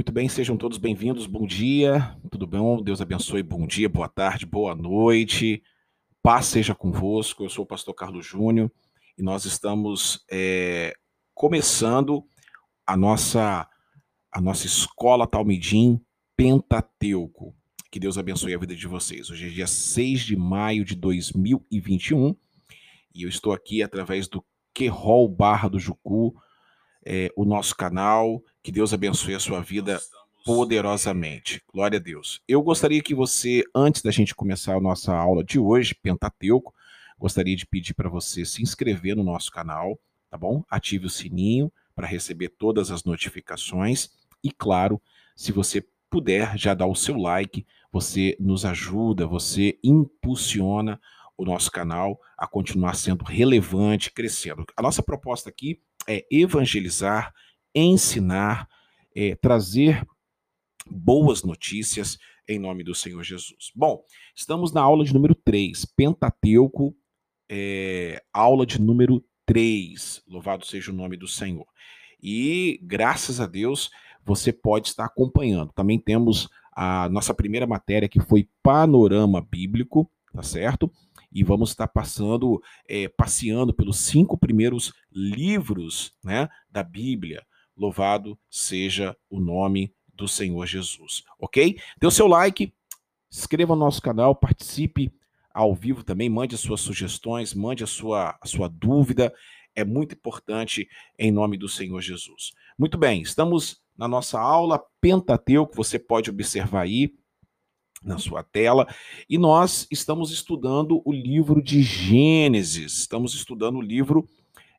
Muito bem, sejam todos bem-vindos. Bom dia, tudo bom? Deus abençoe. Bom dia, boa tarde, boa noite. Paz seja convosco. Eu sou o pastor Carlos Júnior e nós estamos é, começando a nossa, a nossa escola Talmidim Pentateuco. Que Deus abençoe a vida de vocês. Hoje é dia 6 de maio de 2021 e eu estou aqui através do Querol Barra do Jucu, é, o nosso canal. Que Deus abençoe a sua vida poderosamente. Glória a Deus. Eu gostaria que você, antes da gente começar a nossa aula de hoje, Pentateuco, gostaria de pedir para você se inscrever no nosso canal, tá bom? Ative o sininho para receber todas as notificações e, claro, se você puder, já dá o seu like, você nos ajuda, você impulsiona o nosso canal a continuar sendo relevante, crescendo. A nossa proposta aqui é evangelizar, ensinar, é, trazer boas notícias em nome do Senhor Jesus. Bom, estamos na aula de número 3, Pentateuco, é, aula de número 3. Louvado seja o nome do Senhor. E graças a Deus você pode estar acompanhando. Também temos a nossa primeira matéria que foi Panorama Bíblico, tá certo? E vamos estar passando, é, passeando pelos cinco primeiros livros né, da Bíblia. Louvado seja o nome do Senhor Jesus, ok? Dê o seu like, inscreva no nosso canal, participe ao vivo também, mande as suas sugestões, mande a sua, a sua dúvida, é muito importante em nome do Senhor Jesus. Muito bem, estamos na nossa aula Pentateuco, você pode observar aí, na sua tela. E nós estamos estudando o livro de Gênesis. Estamos estudando o livro,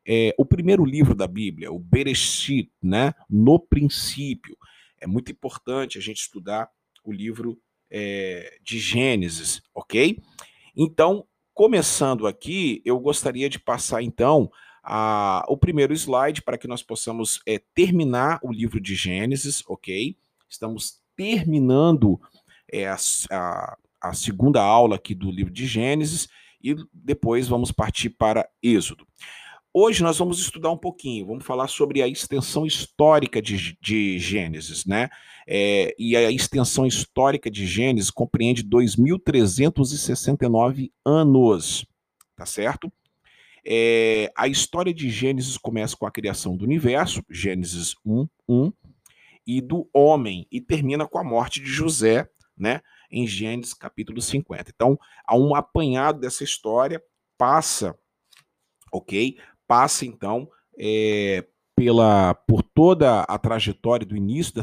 é, o primeiro livro da Bíblia, o Bereshit, né? No princípio. É muito importante a gente estudar o livro é, de Gênesis, ok? Então, começando aqui, eu gostaria de passar então a, o primeiro slide para que nós possamos é, terminar o livro de Gênesis, ok? Estamos terminando é a, a, a segunda aula aqui do livro de Gênesis e depois vamos partir para Êxodo. Hoje nós vamos estudar um pouquinho, vamos falar sobre a extensão histórica de, de Gênesis, né? É, e a extensão histórica de Gênesis compreende 2.369 anos, tá certo? É, a história de Gênesis começa com a criação do universo, Gênesis 1, 1, e do homem, e termina com a morte de José, né, em Gênesis capítulo 50. Então, há um apanhado dessa história, passa, ok? Passa então é, pela, por toda a trajetória do início da,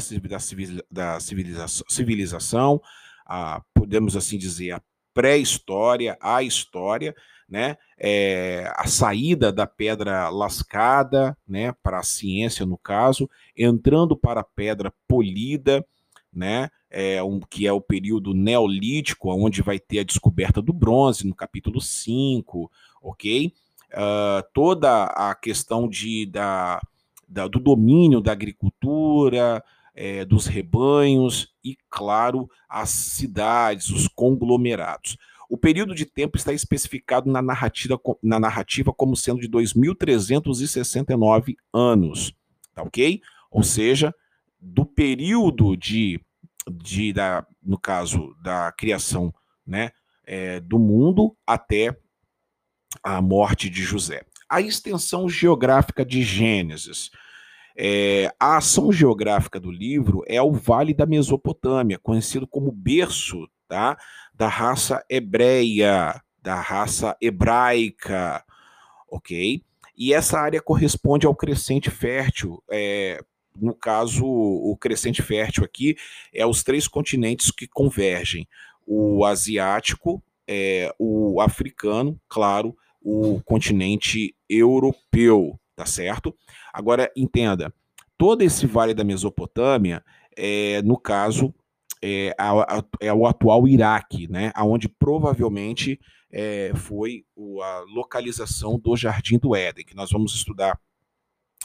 da civilização, civilização a, podemos assim dizer, a pré-história, a história, né? É, a saída da pedra lascada, né, para a ciência no caso, entrando para a pedra polida, né? É um, que é o período neolítico, onde vai ter a descoberta do bronze, no capítulo 5, ok? Uh, toda a questão de, da, da, do domínio da agricultura, é, dos rebanhos e, claro, as cidades, os conglomerados. O período de tempo está especificado na narrativa, na narrativa como sendo de 2.369 anos, tá ok? Ou seja, do período de, de da, no caso da criação né, é, do mundo até a morte de José. A extensão geográfica de Gênesis. É, a ação geográfica do livro é o Vale da Mesopotâmia, conhecido como berço tá, da raça hebreia, da raça hebraica, ok? E essa área corresponde ao crescente fértil é, no caso, o crescente fértil aqui é os três continentes que convergem: o asiático, é, o africano, claro, o continente europeu, tá certo? Agora, entenda, todo esse vale da Mesopotâmia, é, no caso, é, a, a, é o atual Iraque, né? Onde provavelmente é, foi a localização do Jardim do Éden, que nós vamos estudar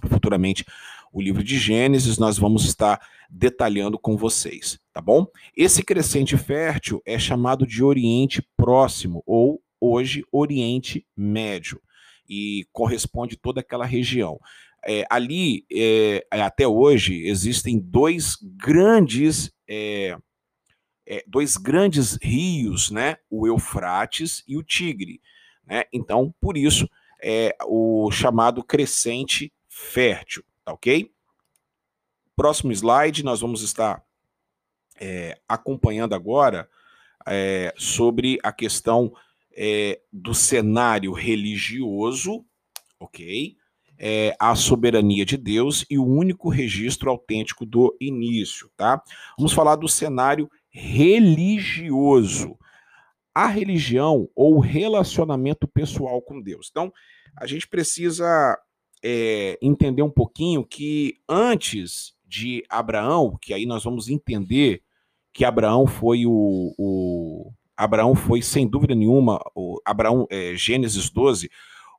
futuramente o livro de Gênesis, nós vamos estar detalhando com vocês, tá bom? Esse crescente fértil é chamado de Oriente Próximo ou hoje Oriente Médio e corresponde toda aquela região. é, ali, é, até hoje, existem dois grandes, é, é, dois grandes rios, né? O Eufrates e o Tigre. Né? Então, por isso, é o chamado crescente fértil, tá ok? Próximo slide, nós vamos estar é, acompanhando agora é, sobre a questão é, do cenário religioso, ok? É, a soberania de Deus e o único registro autêntico do início, tá? Vamos falar do cenário religioso. A religião ou relacionamento pessoal com Deus. Então, a gente precisa é, entender um pouquinho que antes de Abraão, que aí nós vamos entender que Abraão foi o, o Abraão foi sem dúvida nenhuma o Abraão é, Gênesis 12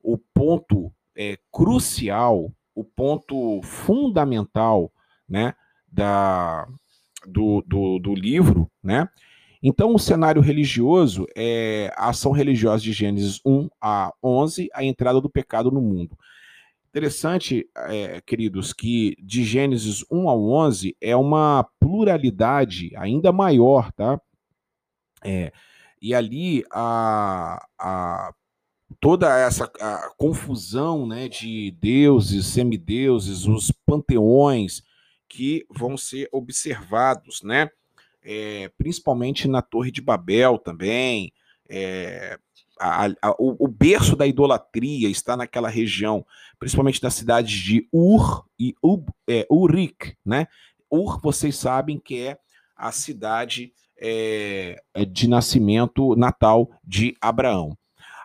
o ponto é, crucial, o ponto fundamental, né, da do, do, do livro, né? Então, o cenário religioso é a ação religiosa de Gênesis 1 a 11, a entrada do pecado no mundo. Interessante, é, queridos, que de Gênesis 1 a 11 é uma pluralidade ainda maior, tá? É, e ali a, a toda essa confusão né, de deuses, semideuses, os panteões que vão ser observados, né? é, principalmente na Torre de Babel também. É, a, a, o, o, berço da idolatria está naquela região, principalmente nas cidades de Ur e Ub, é, Urik, né? Ur, vocês sabem que é a cidade é, é, de nascimento natal de Abraão.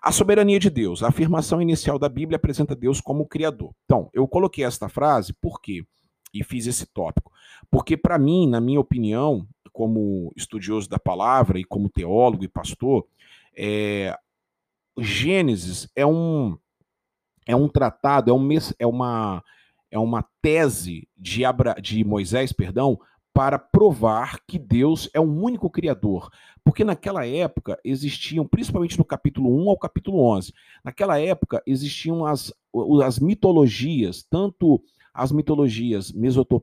A soberania de Deus, a afirmação inicial da Bíblia apresenta Deus como Criador. Então, eu coloquei esta frase por quê? E fiz esse tópico. Porque, para mim, na minha opinião, como estudioso da palavra e como teólogo e pastor, é, Gênesis é um é um tratado, é, um, é uma é uma tese de, Abra, de Moisés, perdão, para provar que Deus é o único criador. Porque naquela época existiam, principalmente no capítulo 1 ao capítulo 11, naquela época existiam as, as mitologias, tanto as mitologias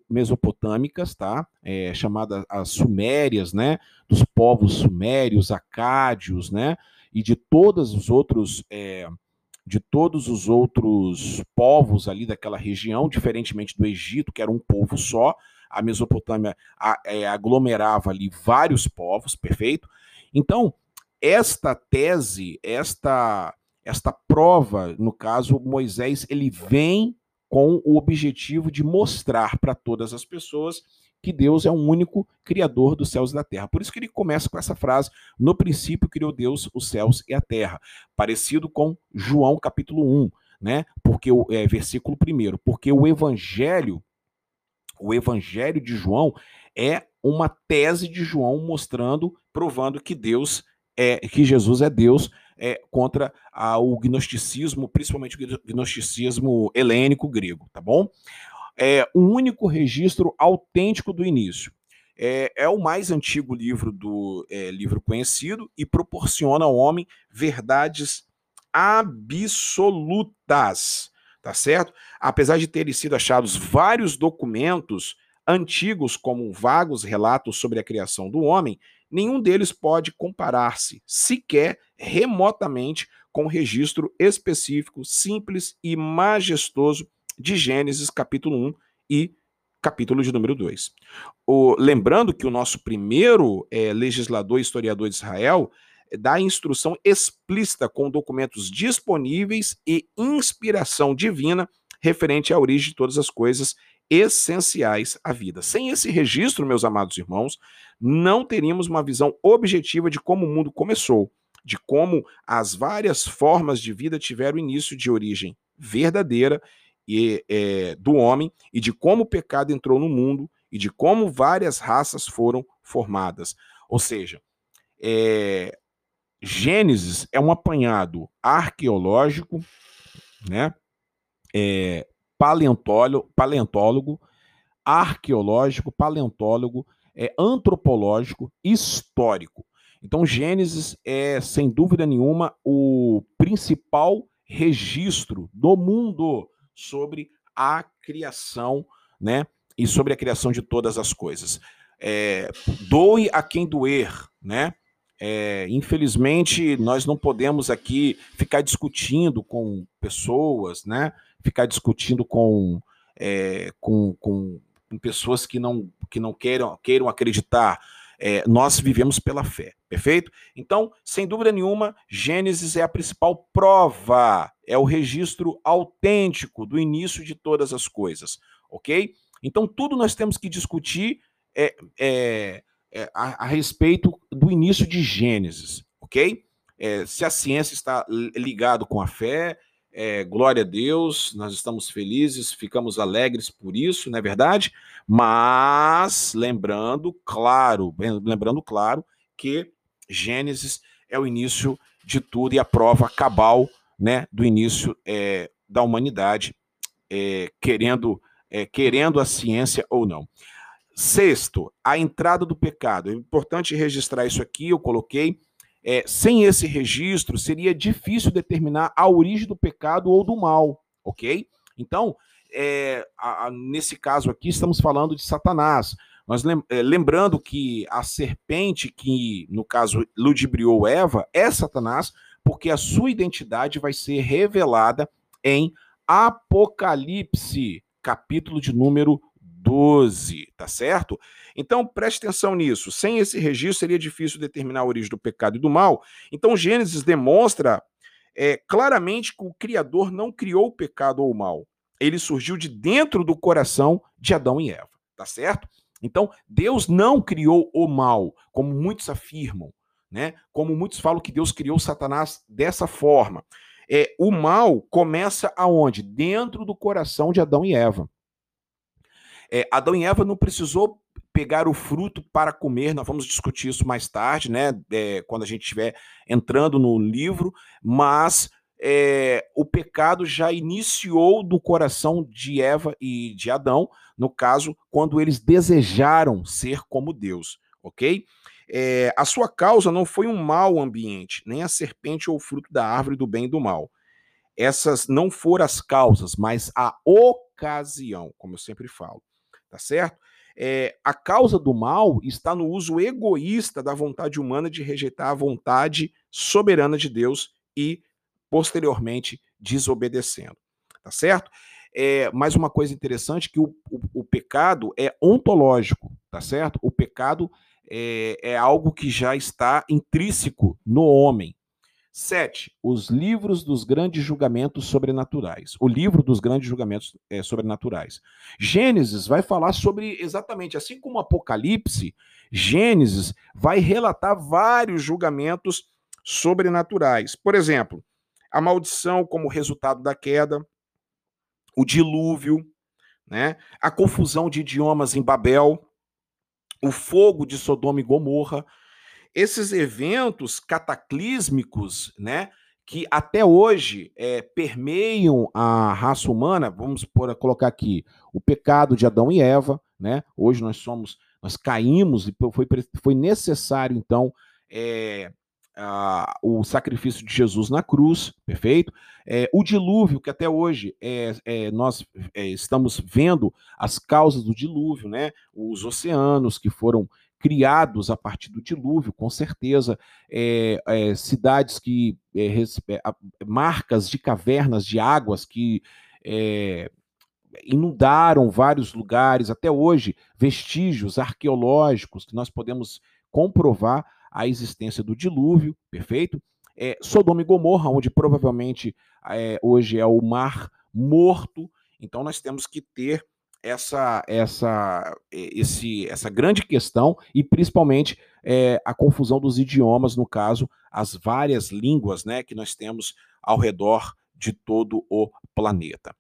mesopotâmicas, tá? É, chamadas as sumérias, né? Dos povos sumérios, acádios, né? E de todos os outros é, de todos os outros povos ali daquela região, diferentemente do Egito, que era um povo só, a Mesopotâmia é, aglomerava ali vários povos, perfeito? Então, esta tese, esta esta prova, no caso, Moisés, ele vem com o objetivo de mostrar para todas as pessoas que Deus é o único criador dos céus e da terra. Por isso que ele começa com essa frase: No princípio criou Deus os céus e a terra, parecido com João capítulo 1, né? Porque o é, versículo 1, porque o evangelho o evangelho de João é uma tese de João mostrando, provando que Deus é que Jesus é Deus é, contra a, o gnosticismo, principalmente o gnosticismo helênico grego, tá bom? É o único registro autêntico do início. É, é o mais antigo livro do é, livro conhecido e proporciona ao homem verdades absolutas, tá certo? Apesar de terem sido achados vários documentos antigos como vagos relatos sobre a criação do homem, nenhum deles pode comparar-se, sequer remotamente, com o registro específico, simples e majestoso de Gênesis capítulo 1 e capítulo de número 2. O, lembrando que o nosso primeiro é, legislador e historiador de Israel é, dá instrução explícita com documentos disponíveis e inspiração divina referente à origem de todas as coisas essenciais à vida. Sem esse registro, meus amados irmãos, não teríamos uma visão objetiva de como o mundo começou, de como as várias formas de vida tiveram início de origem verdadeira e, é, do homem e de como o pecado entrou no mundo e de como várias raças foram formadas. Ou seja, é, Gênesis é um apanhado arqueológico, né? É, paleontólogo, paleontólogo arqueológico, paleontólogo, é, antropológico, histórico. Então, Gênesis é, sem dúvida nenhuma, o principal registro do mundo sobre a criação, né? E sobre a criação de todas as coisas. É, doe a quem doer, né? É, infelizmente, nós não podemos aqui ficar discutindo com pessoas, né? Ficar discutindo com, é, com, com, com, pessoas que não, que não queiram, queiram acreditar. É, nós vivemos pela fé, perfeito? Então, sem dúvida nenhuma, Gênesis é a principal prova, é o registro autêntico do início de todas as coisas, ok? Então, tudo nós temos que discutir é, é é, a, a, respeito do início de Gênesis, ok? É, se a ciência está ligado com a fé, é, glória a Deus, nós estamos felizes, ficamos alegres por isso, não é verdade? Mas lembrando, claro, lembrando claro que Gênesis é o início de tudo e a prova cabal, né, do início é, da humanidade, é, querendo é, querendo a ciência ou não. Sexto, a entrada do pecado. É importante registrar isso aqui, eu coloquei. É, sem esse registro, seria difícil determinar a origem do pecado ou do mal, ok? Então, é, a, a, nesse caso aqui, estamos falando de Satanás. Mas é, lembrando que a serpente que, no caso, ludibriou Eva é Satanás, porque a sua identidade vai ser revelada em Apocalipse, capítulo de número 12, tá certo? Então preste atenção nisso. Sem esse registro seria difícil determinar a origem do pecado e do mal. Então Gênesis demonstra é, claramente que o Criador não criou o pecado ou o mal. Ele surgiu de dentro do coração de Adão e Eva, tá certo? Então Deus não criou o mal, como muitos afirmam, né? Como muitos falam que Deus criou Satanás dessa forma. É, o mal começa aonde? Dentro do coração de Adão e Eva. É, Adão e Eva não precisou pegar o fruto para comer, nós vamos discutir isso mais tarde, né? É, quando a gente estiver entrando no livro, mas é, o pecado já iniciou do coração de Eva e de Adão, no caso, quando eles desejaram ser como Deus, ok? É, a sua causa não foi um mau ambiente, nem a serpente ou o fruto da árvore do bem e do mal. Essas não foram as causas, mas a ocasião, como eu sempre falo tá certo? É, a causa do mal está no uso egoísta da vontade humana de rejeitar a vontade soberana de Deus e, posteriormente, desobedecendo. Tá certo? É, mais uma coisa interessante que o, o, o, pecado é ontológico, tá certo? O pecado é, é algo que já está intrínseco no homem, Sete, os livros dos grandes julgamentos sobrenaturais. O livro dos grandes julgamentos é, sobrenaturais. Gênesis vai falar sobre exatamente, assim como Apocalipse, Gênesis vai relatar vários julgamentos sobrenaturais. Por exemplo, a maldição como resultado da queda, o dilúvio, né? a confusão de idiomas em Babel, o fogo de Sodoma e Gomorra, esses eventos cataclísmicos, né, que até hoje é, permeiam a raça humana, vamos por, colocar aqui o pecado de Adão e Eva, né? Hoje nós somos, nós caímos e foi, foi necessário então é, a, o sacrifício de Jesus na cruz, perfeito? É, o dilúvio, que até hoje é, é nós é, estamos vendo as causas do dilúvio, né? Os oceanos que foram criados a partir do dilúvio, com certeza, é, é, cidades que, é, marcas de cavernas de águas que inundaram vários lugares, até hoje, vestígios arqueológicos que nós podemos comprovar a existência do dilúvio, perfeito? É, Sodoma e Gomorra, onde provavelmente é, hoje é o mar morto, então nós temos que ter essa, essa, esse, essa grande questão e principalmente é, a confusão dos idiomas, no caso, as várias línguas né, que nós temos ao redor de todo o planeta.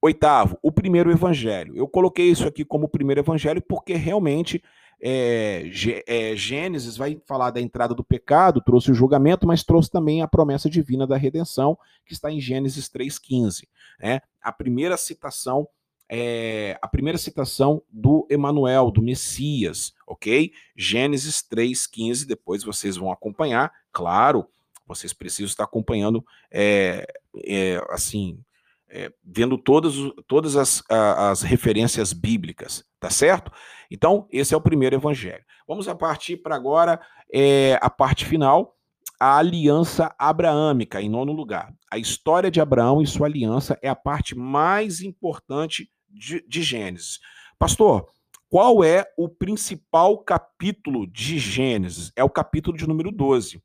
Oitavo, o primeiro evangelho. Eu coloquei isso aqui como o primeiro evangelho porque realmente é, é, Gênesis vai falar da entrada do pecado, trouxe o julgamento, mas trouxe também a promessa divina da redenção, que está em Gênesis 3,15. Né? A primeira citação é, a primeira citação do Emanuel, do Messias, ok? Gênesis 3,15, depois vocês vão acompanhar, claro, vocês precisam estar acompanhando, é, é, assim, é, vendo todas, todas as, as referências bíblicas, tá certo? Então, esse é o primeiro evangelho. Vamos a partir para agora é, a parte final, a aliança abraâmica, em nono lugar. A história de Abraão e sua aliança é a parte mais importante de, de Gênesis. Pastor, qual é o principal capítulo de Gênesis? É o capítulo de número 12,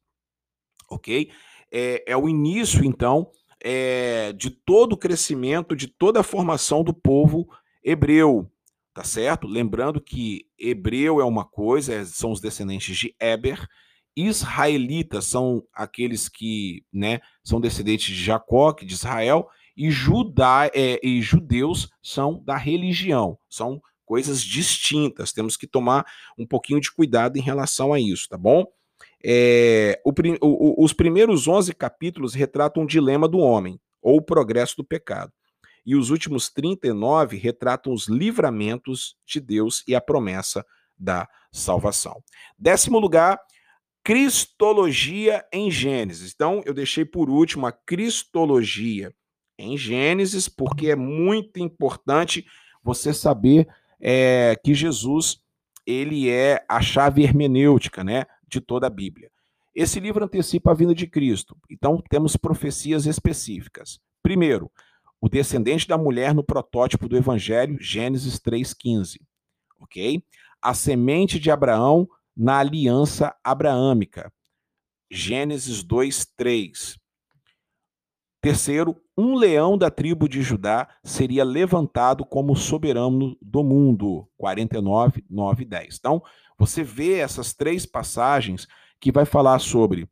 ok? É, é o início, então, é, de todo o crescimento, de toda a formação do povo hebreu, tá certo? Lembrando que hebreu é uma coisa, é, são os descendentes de Eber, israelitas são aqueles que né, são descendentes de Jacó, de Israel, e, Judá, é, e judeus são da religião, são coisas distintas. Temos que tomar um pouquinho de cuidado em relação a isso, tá bom? É, o, o, os primeiros 11 capítulos retratam o dilema do homem, ou o progresso do pecado. E os últimos 39 retratam os livramentos de Deus e a promessa da salvação. Décimo lugar, Cristologia em Gênesis. Então, eu deixei por último a Cristologia em Gênesis, porque é muito importante você saber é, que Jesus ele é a chave hermenêutica, né? de toda a Bíblia. Esse livro antecipa a vinda de Cristo, então temos profecias específicas. Primeiro, o descendente da mulher no protótipo do Evangelho, Gênesis 3,15. Ok? A semente de Abraão na aliança abraâmica, Gênesis 2,3. Terceiro, um leão da tribo de Judá seria levantado como soberano do mundo, 49, 9 e 10. Então, você vê essas três passagens que vai falar sobre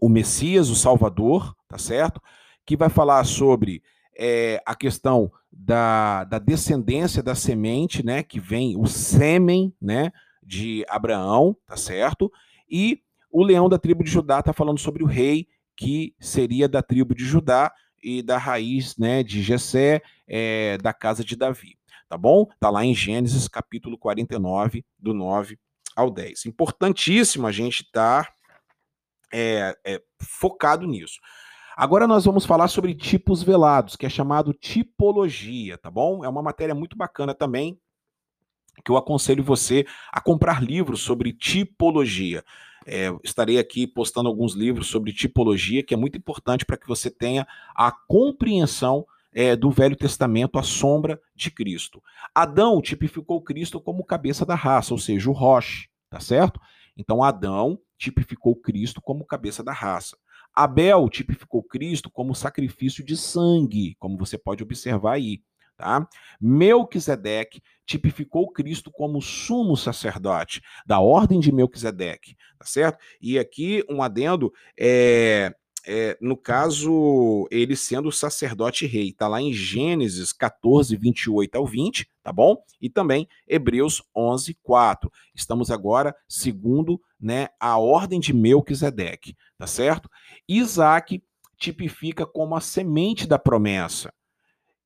o Messias, o Salvador, tá certo? Que vai falar sobre é, a questão da, da descendência da semente, né? Que vem o sêmen, né? De Abraão, tá certo? E o leão da tribo de Judá está falando sobre o rei que seria da tribo de Judá e da raiz, né? De Jessé, é, da casa de Davi tá bom? Tá lá em Gênesis capítulo 49, do 9 ao 10. Importantíssimo a gente estar tá, é, é, focado nisso. Agora nós vamos falar sobre tipos velados, que é chamado tipologia, tá bom? É uma matéria muito bacana também, que eu aconselho você a comprar livros sobre tipologia. É, estarei aqui postando alguns livros sobre tipologia, que é muito importante para que você tenha a compreensão é, do Velho Testamento, a sombra de Cristo. Adão tipificou Cristo como cabeça da raça, ou seja, o Roche, tá certo? Então Adão tipificou Cristo como cabeça da raça. Abel tipificou Cristo como sacrifício de sangue, como você pode observar aí. Tá? Melquisedeque tipificou Cristo como sumo sacerdote da ordem de Melquisedeque, tá certo? E aqui um adendo é é, no caso, ele sendo sacerdote rei. Está lá em Gênesis 14, 28 ao 20, tá bom? E também Hebreus 11, 4. Estamos agora segundo né, a ordem de Melquisedeque, tá certo? Isaac tipifica como a semente da promessa.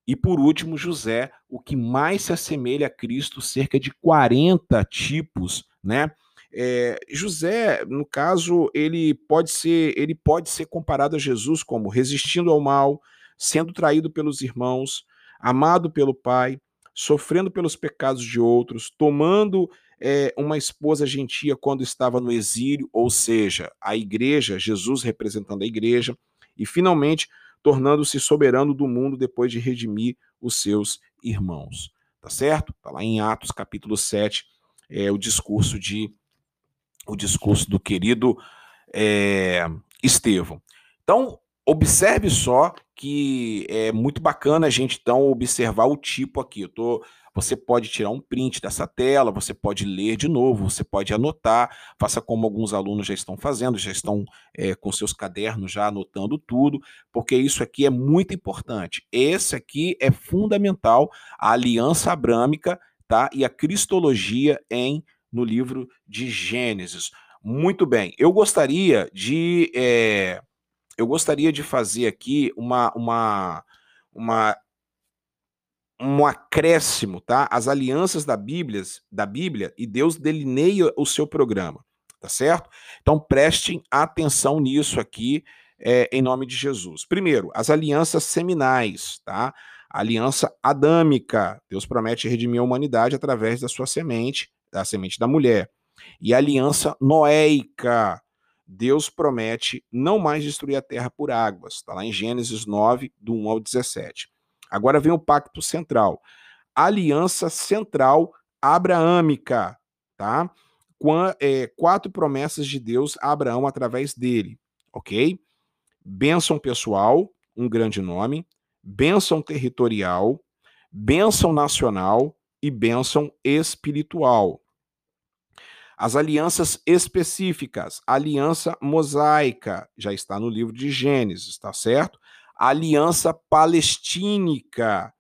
E por último, José, o que mais se assemelha a Cristo, cerca de 40 tipos, né? É, José, no caso, ele pode ser ele pode ser comparado a Jesus como resistindo ao mal, sendo traído pelos irmãos, amado pelo Pai, sofrendo pelos pecados de outros, tomando é, uma esposa gentia quando estava no exílio, ou seja, a igreja, Jesus representando a igreja, e finalmente tornando-se soberano do mundo depois de redimir os seus irmãos. Tá certo? Está lá em Atos capítulo 7, é, o discurso de o discurso do querido é, Estevão. Então, observe só que é muito bacana a gente então observar o tipo aqui. Eu tô, você pode tirar um print dessa tela, você pode ler de novo, você pode anotar, faça como alguns alunos já estão fazendo, já estão é, com seus cadernos já anotando tudo, porque isso aqui é muito importante. Esse aqui é fundamental, a aliança abrâmica, tá? E a cristologia em no livro de Gênesis. Muito bem, eu gostaria de é, eu gostaria de fazer aqui uma, uma, uma um acréscimo, tá? As alianças da Bíblia, da Bíblia e Deus delineia o seu programa, tá certo? Então prestem atenção nisso aqui, é, em nome de Jesus. Primeiro, as alianças seminais, tá? A aliança adâmica. Deus promete redimir a humanidade através da sua semente, da semente da mulher. E a aliança noéica. Deus promete não mais destruir a terra por águas. Está lá em Gênesis 9, do 1 ao 17. Agora vem o pacto central. Aliança central abraâmica, tá? Com, é, quatro promessas de Deus a Abraão através dele, ok? Bênção pessoal, um grande nome, bênção territorial, bênção nacional e bênção espiritual. As alianças específicas, aliança mosaica, já está no livro de Gênesis, tá certo? aliança palestínica,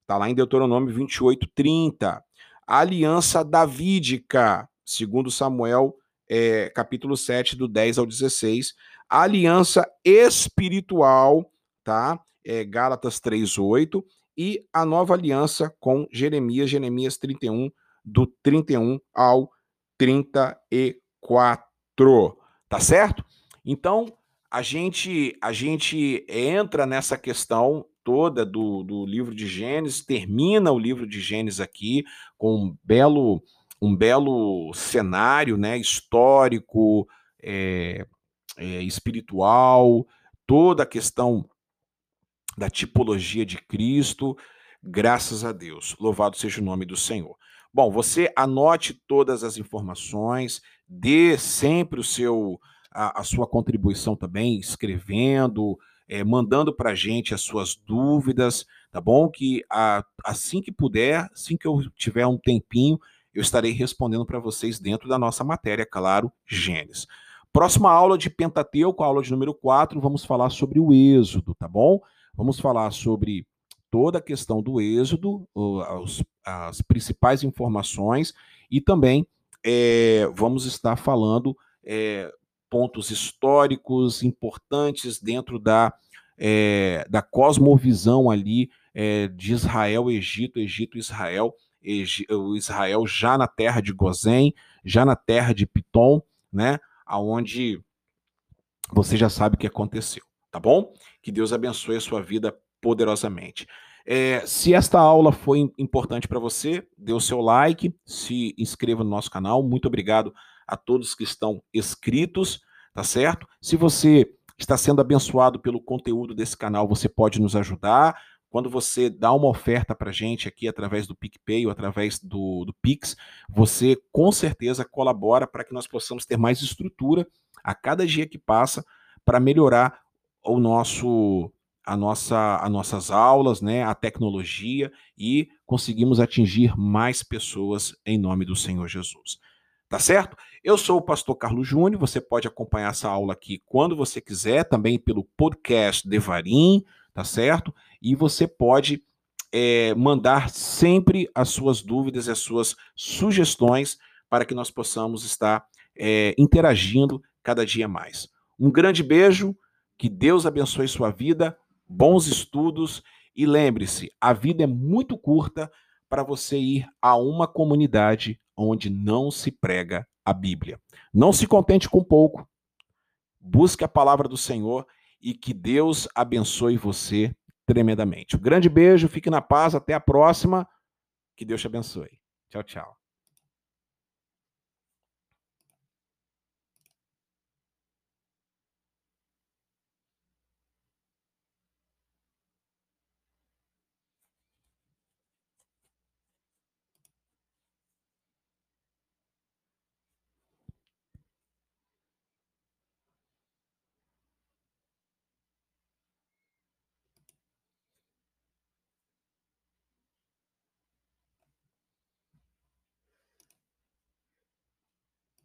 está lá em Deuteronômio 28, 30. aliança davídica, segundo Samuel, é, capítulo 7, do 10 ao 16. aliança espiritual, tá? É, Gálatas 3, 8. E a nova aliança com Jeremias, Jeremias 31, do 31 ao 34. Tá certo? Então, a gente, a gente entra nessa questão toda do, do livro de Gênesis, termina o livro de Gênesis aqui com um belo, um belo cenário né, histórico, é, é, espiritual, toda a questão da tipologia de Cristo, graças a Deus. Louvado seja o nome do Senhor. Bom, você anote todas as informações, dê sempre o seu a, a sua contribuição também, escrevendo, é, mandando para a gente as suas dúvidas, tá bom? Que a, assim que puder, assim que eu tiver um tempinho, eu estarei respondendo para vocês dentro da nossa matéria, claro, Gênesis. Próxima aula de Pentateuco, aula de número 4, vamos falar sobre o Êxodo, tá bom? Vamos falar sobre toda a questão do Êxodo, as, as principais informações e também é, vamos estar falando é, pontos históricos importantes dentro da, é, da cosmovisão ali de Israel, Egito, Egito, Israel, o Israel já na terra de Gozém, já na terra de Pitom, né, aonde você já sabe o que aconteceu, tá bom? Que Deus abençoe a sua vida poderosamente. É, se esta aula foi importante para você, dê o seu like, se inscreva no nosso canal. Muito obrigado a todos que estão inscritos, tá certo? Se você está sendo abençoado pelo conteúdo desse canal, você pode nos ajudar. Quando você dá uma oferta para gente aqui através do PicPay ou através do, do Pix, você com certeza colabora para que nós possamos ter mais estrutura a cada dia que passa para melhorar o nosso a nossa, as nossas aulas, né, a tecnologia e conseguimos atingir mais pessoas em nome do Senhor Jesus. Tá certo? Eu sou o pastor Carlos Júnior, você pode acompanhar essa aula aqui quando você quiser, também pelo podcast Devarim, tá certo? E você pode é, mandar sempre as suas dúvidas e as suas sugestões para que nós possamos estar é, interagindo cada dia mais. Um grande beijo, que Deus abençoe sua vida, bons estudos e lembre-se, a vida é muito curta para você ir a uma comunidade onde não se prega a Bíblia. Não se contente com pouco. Busque a palavra do Senhor e que Deus abençoe você tremendamente. Um grande beijo, fique na paz, até a próxima. Que Deus te abençoe. Tchau, tchau.